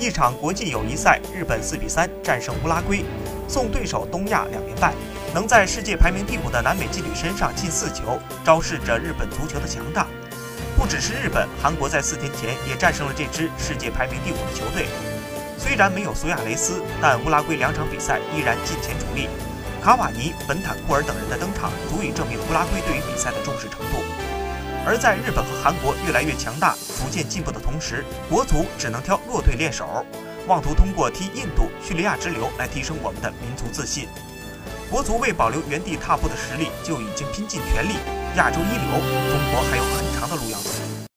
一场国际友谊赛，日本四比三战胜乌拉圭，送对手东亚两连败。能在世界排名第五的南美劲旅身上进四球，昭示着日本足球的强大。不只是日本，韩国在四天前也战胜了这支世界排名第五的球队。虽然没有苏亚雷斯，但乌拉圭两场比赛依然尽前主力。卡瓦尼、本坦库尔等人的登场，足以证明乌拉圭对于比赛的重视程度。而在日本和韩国越来越强大、逐渐进步的同时，国足只能挑弱队练手，妄图通过踢印度、叙利亚之流来提升我们的民族自信。国足为保留原地踏步的实力，就已经拼尽全力。亚洲一流，中国还有很长的路要走。